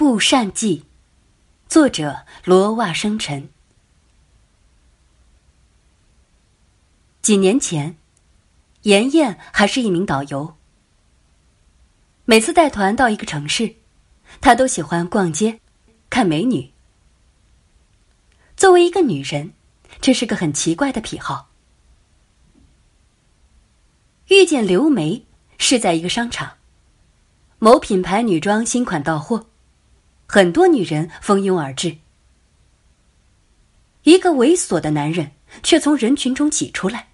布善记》，作者罗袜生尘。几年前，妍妍还是一名导游。每次带团到一个城市，她都喜欢逛街、看美女。作为一个女人，这是个很奇怪的癖好。遇见刘梅是在一个商场。某品牌女装新款到货，很多女人蜂拥而至。一个猥琐的男人却从人群中挤出来，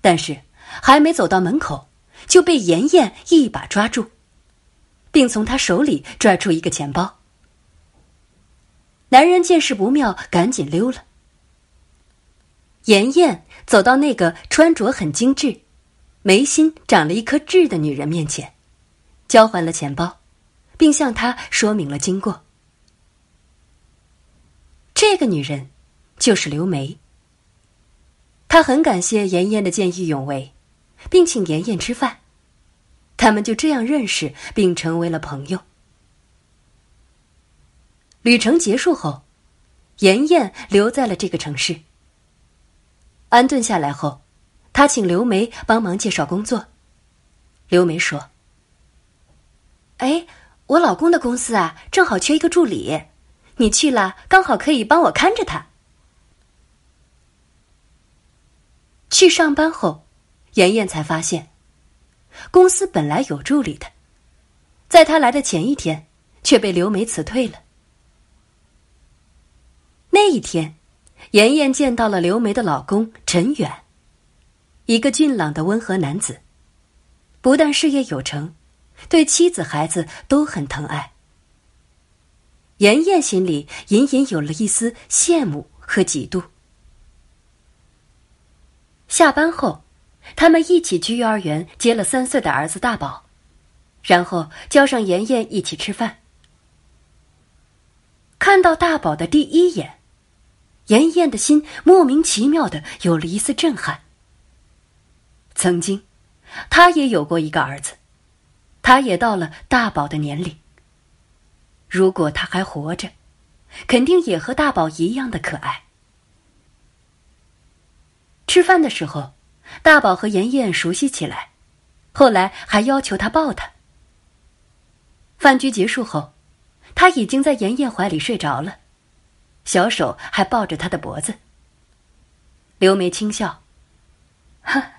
但是还没走到门口，就被妍妍一把抓住，并从他手里拽出一个钱包。男人见势不妙，赶紧溜了。妍妍走到那个穿着很精致、眉心长了一颗痣的女人面前。交还了钱包，并向他说明了经过。这个女人就是刘梅。她很感谢妍妍的见义勇为，并请妍妍吃饭。他们就这样认识，并成为了朋友。旅程结束后，妍妍留在了这个城市。安顿下来后，他请刘梅帮忙介绍工作。刘梅说。哎，我老公的公司啊，正好缺一个助理，你去了刚好可以帮我看着他。去上班后，妍妍才发现，公司本来有助理的，在他来的前一天，却被刘梅辞退了。那一天，妍妍见到了刘梅的老公陈远，一个俊朗的温和男子，不但事业有成。对妻子、孩子都很疼爱。妍妍心里隐隐有了一丝羡慕和嫉妒。下班后，他们一起去幼儿园接了三岁的儿子大宝，然后叫上妍妍一起吃饭。看到大宝的第一眼，妍妍的心莫名其妙的有了一丝震撼。曾经，她也有过一个儿子。他也到了大宝的年龄。如果他还活着，肯定也和大宝一样的可爱。吃饭的时候，大宝和妍妍熟悉起来，后来还要求他抱他。饭局结束后，他已经在妍妍怀里睡着了，小手还抱着他的脖子。刘梅轻笑：“哈，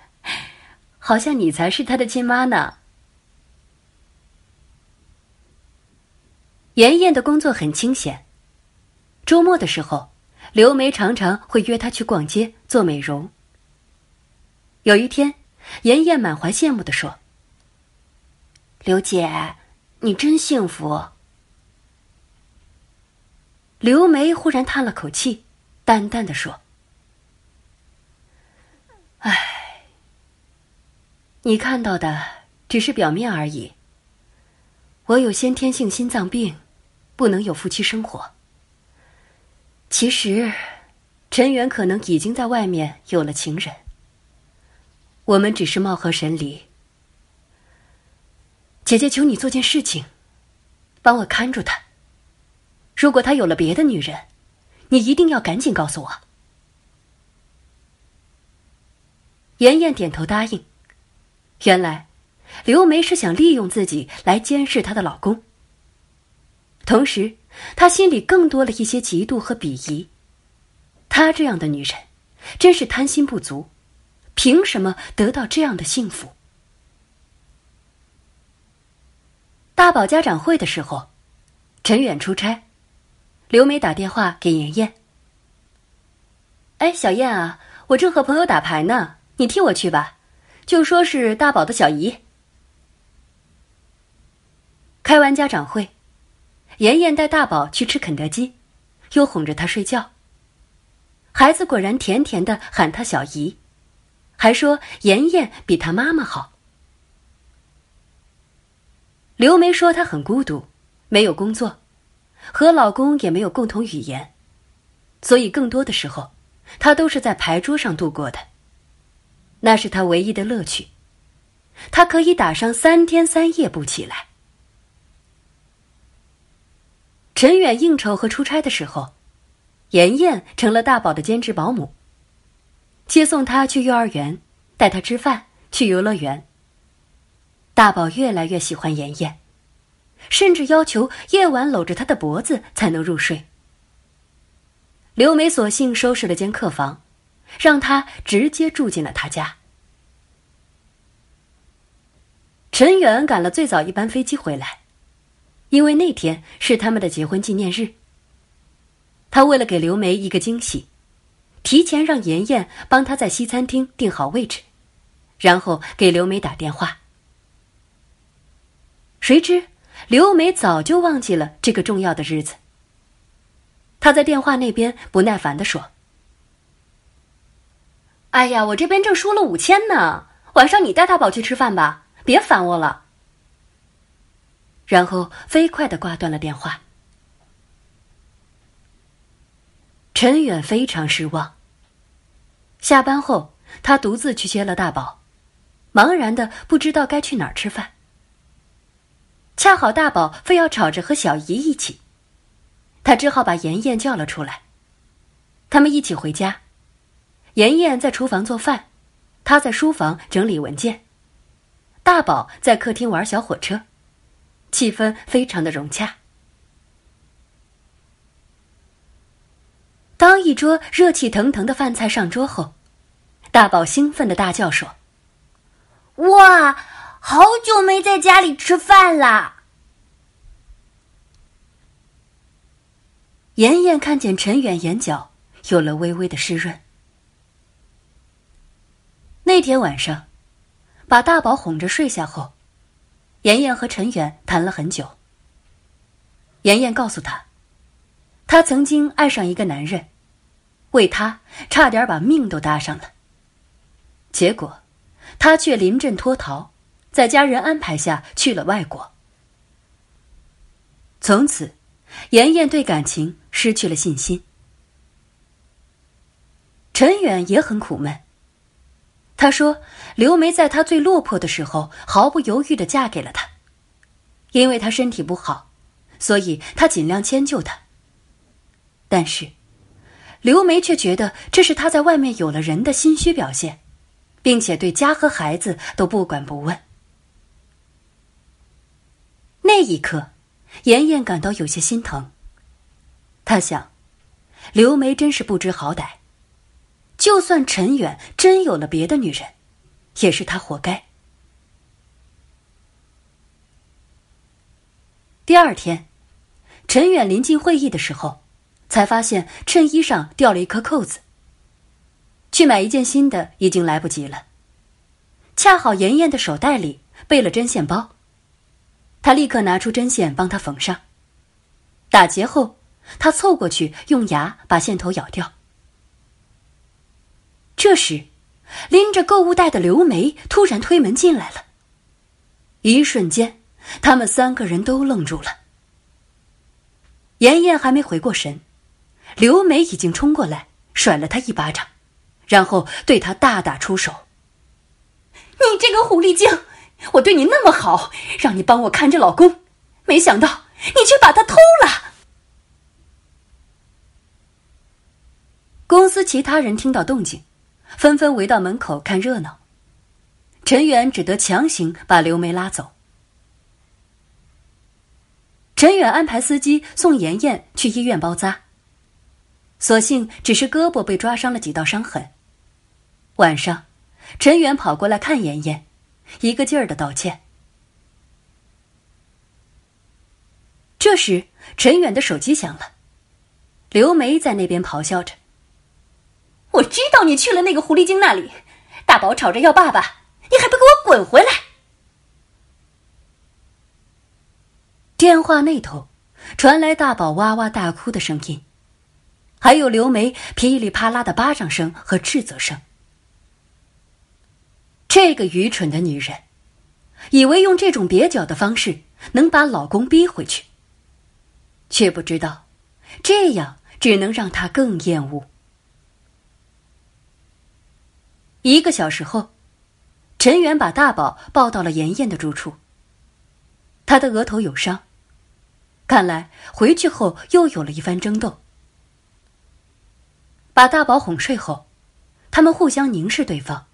好像你才是他的亲妈呢。”妍妍的工作很清闲。周末的时候，刘梅常常会约她去逛街做美容。有一天，妍妍满怀羡慕的说：“刘姐，你真幸福。”刘梅忽然叹了口气，淡淡的说：“唉，你看到的只是表面而已。我有先天性心脏病。”不能有夫妻生活。其实，陈远可能已经在外面有了情人。我们只是貌合神离。姐姐，求你做件事情，帮我看住他。如果他有了别的女人，你一定要赶紧告诉我。妍妍点头答应。原来，刘梅是想利用自己来监视她的老公。同时，他心里更多了一些嫉妒和鄙夷。她这样的女人，真是贪心不足，凭什么得到这样的幸福？大宝家长会的时候，陈远出差，刘梅打电话给妍妍：“哎，小燕啊，我正和朋友打牌呢，你替我去吧，就说是大宝的小姨。”开完家长会。妍妍带大宝去吃肯德基，又哄着他睡觉。孩子果然甜甜的喊他小姨，还说妍妍比他妈妈好。刘梅说她很孤独，没有工作，和老公也没有共同语言，所以更多的时候，她都是在牌桌上度过的。那是她唯一的乐趣，她可以打上三天三夜不起来。陈远应酬和出差的时候，妍妍成了大宝的兼职保姆，接送他去幼儿园，带他吃饭，去游乐园。大宝越来越喜欢妍妍，甚至要求夜晚搂着她的脖子才能入睡。刘梅索性收拾了间客房，让他直接住进了他家。陈远赶了最早一班飞机回来，因为那天是他们的结婚纪念日。他为了给刘梅一个惊喜，提前让妍妍帮他在西餐厅订好位置，然后给刘梅打电话。谁知刘梅早就忘记了这个重要的日子。他在电话那边不耐烦的说：“哎呀，我这边正输了五千呢，晚上你带大宝去吃饭吧。”别烦我了。然后飞快的挂断了电话。陈远非常失望。下班后，他独自去接了大宝，茫然的不知道该去哪儿吃饭。恰好大宝非要吵着和小姨一起，他只好把妍妍叫了出来。他们一起回家，妍妍在厨房做饭，他在书房整理文件。大宝在客厅玩小火车，气氛非常的融洽。当一桌热气腾腾的饭菜上桌后，大宝兴奋的大叫说：“哇，好久没在家里吃饭啦！”妍妍看见陈远眼角有了微微的湿润。那天晚上。把大宝哄着睡下后，妍妍和陈远谈了很久。妍妍告诉他，她曾经爱上一个男人，为他差点把命都搭上了。结果，他却临阵脱逃，在家人安排下去了外国。从此，妍妍对感情失去了信心。陈远也很苦闷。他说：“刘梅在他最落魄的时候，毫不犹豫的嫁给了他，因为他身体不好，所以他尽量迁就他。但是，刘梅却觉得这是他在外面有了人的心虚表现，并且对家和孩子都不管不问。那一刻，妍妍感到有些心疼。他想，刘梅真是不知好歹。”就算陈远真有了别的女人，也是他活该。第二天，陈远临近会议的时候，才发现衬衣上掉了一颗扣子。去买一件新的已经来不及了。恰好妍妍的手袋里备了针线包，他立刻拿出针线帮他缝上。打结后，他凑过去用牙把线头咬掉。这时，拎着购物袋的刘梅突然推门进来了。一瞬间，他们三个人都愣住了。妍妍还没回过神，刘梅已经冲过来甩了他一巴掌，然后对他大打出手：“你这个狐狸精！我对你那么好，让你帮我看着老公，没想到你却把他偷了！”公司其他人听到动静。纷纷围到门口看热闹，陈远只得强行把刘梅拉走。陈远安排司机送妍妍去医院包扎，所幸只是胳膊被抓伤了几道伤痕。晚上，陈远跑过来看妍妍，一个劲儿的道歉。这时，陈远的手机响了，刘梅在那边咆哮着。我知道你去了那个狐狸精那里，大宝吵着要爸爸，你还不给我滚回来！电话那头传来大宝哇哇大哭的声音，还有刘梅噼里啪啦的巴掌声和斥责声。这个愚蠢的女人，以为用这种蹩脚的方式能把老公逼回去，却不知道这样只能让她更厌恶。一个小时后，陈远把大宝抱到了妍妍的住处。他的额头有伤，看来回去后又有了一番争斗。把大宝哄睡后，他们互相凝视对方。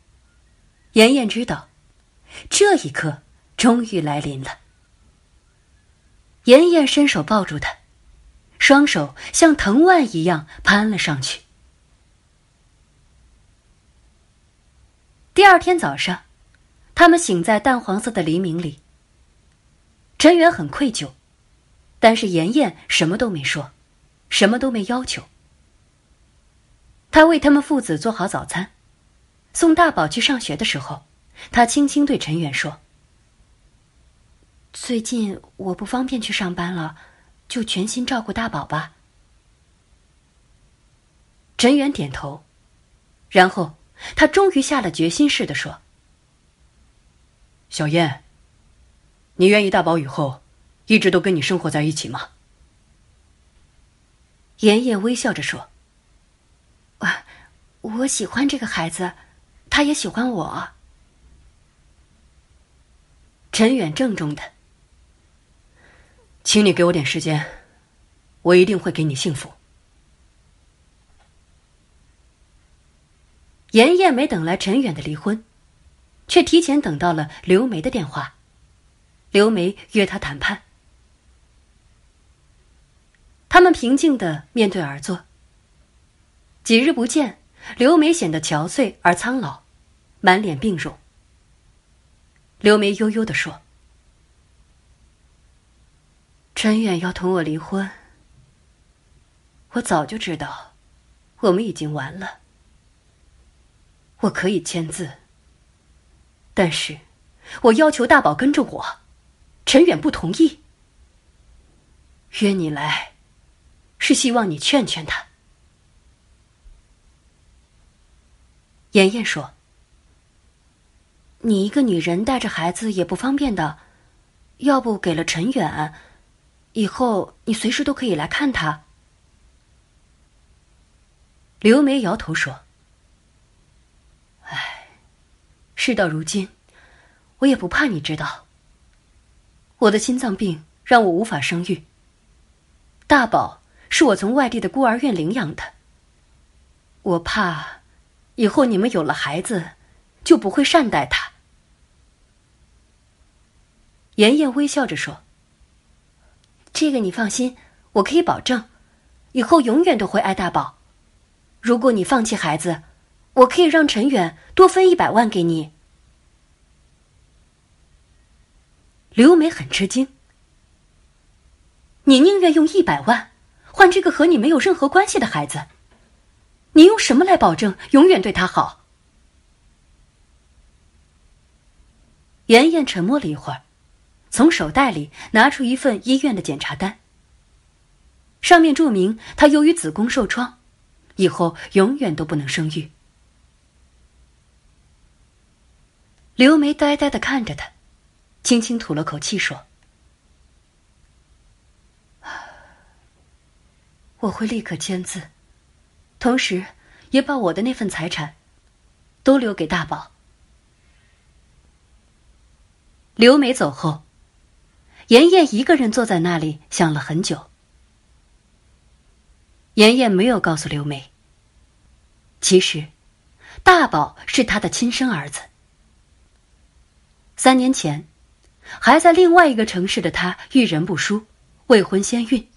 妍妍知道，这一刻终于来临了。妍妍伸手抱住他，双手像藤蔓一样攀了上去。第二天早上，他们醒在淡黄色的黎明里。陈远很愧疚，但是妍妍什么都没说，什么都没要求。他为他们父子做好早餐，送大宝去上学的时候，他轻轻对陈远说：“最近我不方便去上班了，就全心照顾大宝吧。”陈远点头，然后。他终于下了决心似的说：“小燕，你愿意大宝以后一直都跟你生活在一起吗？”妍妍微笑着说：“啊，我喜欢这个孩子，他也喜欢我。”陈远郑重的：“请你给我点时间，我一定会给你幸福。”妍妍没等来陈远的离婚，却提前等到了刘梅的电话。刘梅约他谈判。他们平静的面对而坐。几日不见，刘梅显得憔悴而苍老，满脸病容。刘梅悠悠的说：“陈远要同我离婚，我早就知道，我们已经完了。”我可以签字，但是我要求大宝跟着我，陈远不同意。约你来，是希望你劝劝他。妍妍说：“你一个女人带着孩子也不方便的，要不给了陈远，以后你随时都可以来看他。”刘梅摇头说。事到如今，我也不怕你知道。我的心脏病让我无法生育。大宝是我从外地的孤儿院领养的。我怕，以后你们有了孩子，就不会善待他。妍妍微笑着说：“这个你放心，我可以保证，以后永远都会爱大宝。如果你放弃孩子，我可以让陈远多分一百万给你。”刘梅很吃惊：“你宁愿用一百万换这个和你没有任何关系的孩子？你用什么来保证永远对他好？”妍妍沉默了一会儿，从手袋里拿出一份医院的检查单，上面注明她由于子宫受创，以后永远都不能生育。刘梅呆呆的看着他。轻轻吐了口气，说：“我会立刻签字，同时也把我的那份财产都留给大宝。”刘梅走后，妍妍一个人坐在那里想了很久。妍妍没有告诉刘梅，其实大宝是她的亲生儿子。三年前。还在另外一个城市的她遇人不淑，未婚先孕，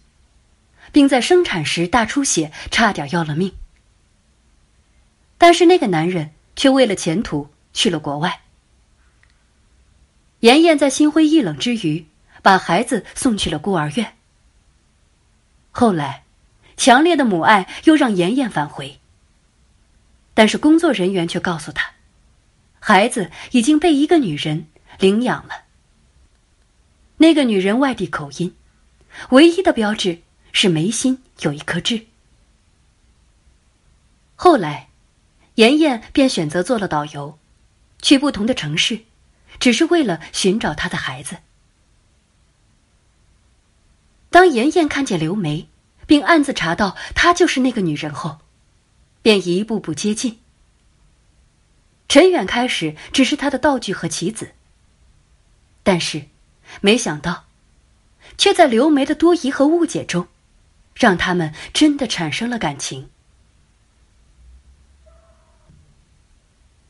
并在生产时大出血，差点要了命。但是那个男人却为了前途去了国外。妍妍在心灰意冷之余，把孩子送去了孤儿院。后来，强烈的母爱又让妍妍返回。但是工作人员却告诉她，孩子已经被一个女人领养了。那个女人外地口音，唯一的标志是眉心有一颗痣。后来，妍妍便选择做了导游，去不同的城市，只是为了寻找她的孩子。当妍妍看见刘梅，并暗自查到她就是那个女人后，便一步步接近。陈远开始只是他的道具和棋子，但是。没想到，却在刘梅的多疑和误解中，让他们真的产生了感情。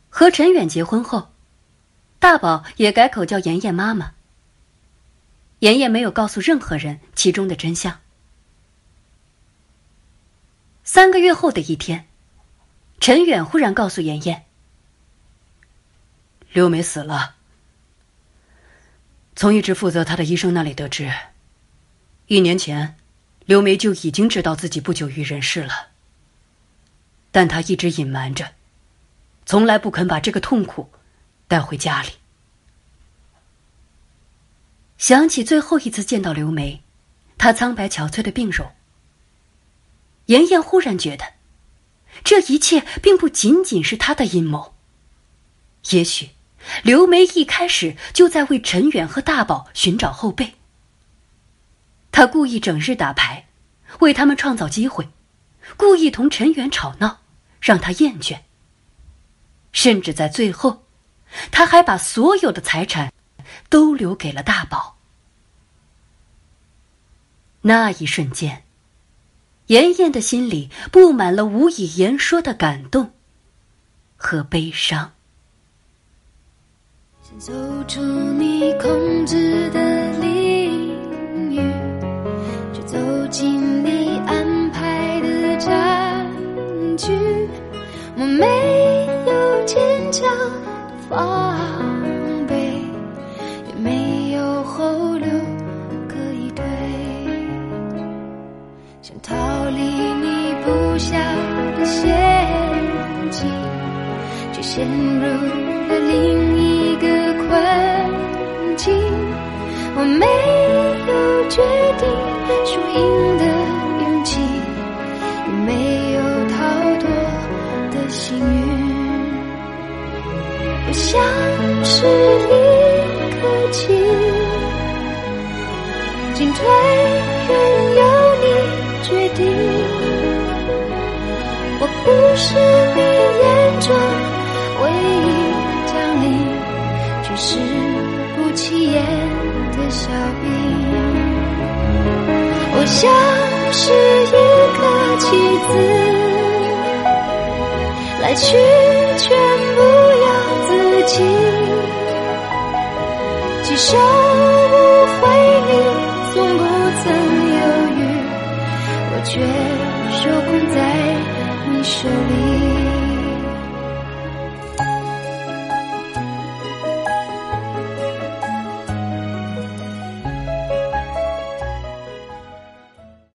和陈远结婚后，大宝也改口叫妍妍妈妈。妍妍没有告诉任何人其中的真相。三个月后的一天，陈远忽然告诉妍妍：“刘梅死了。”从一直负责他的医生那里得知，一年前，刘梅就已经知道自己不久于人世了。但他一直隐瞒着，从来不肯把这个痛苦带回家里。想起最后一次见到刘梅，她苍白憔悴的病容，妍妍忽然觉得，这一切并不仅仅是他的阴谋。也许。刘梅一开始就在为陈远和大宝寻找后辈。他故意整日打牌，为他们创造机会，故意同陈远吵闹，让他厌倦。甚至在最后，他还把所有的财产都留给了大宝。那一瞬间，妍妍的心里布满了无以言说的感动和悲伤。走出你控制的领域，却走进你安排的战局。我没有坚强防备，也没有后路可以退，想逃离你布下的陷阱，却陷入了幸运。我像是一颗棋，进退任由你决定。我不是你眼中唯一将领。是不起眼的小兵，我像是一个棋子，来去全不由自己。几手无回，你从不曾犹豫，我却受控在你手里。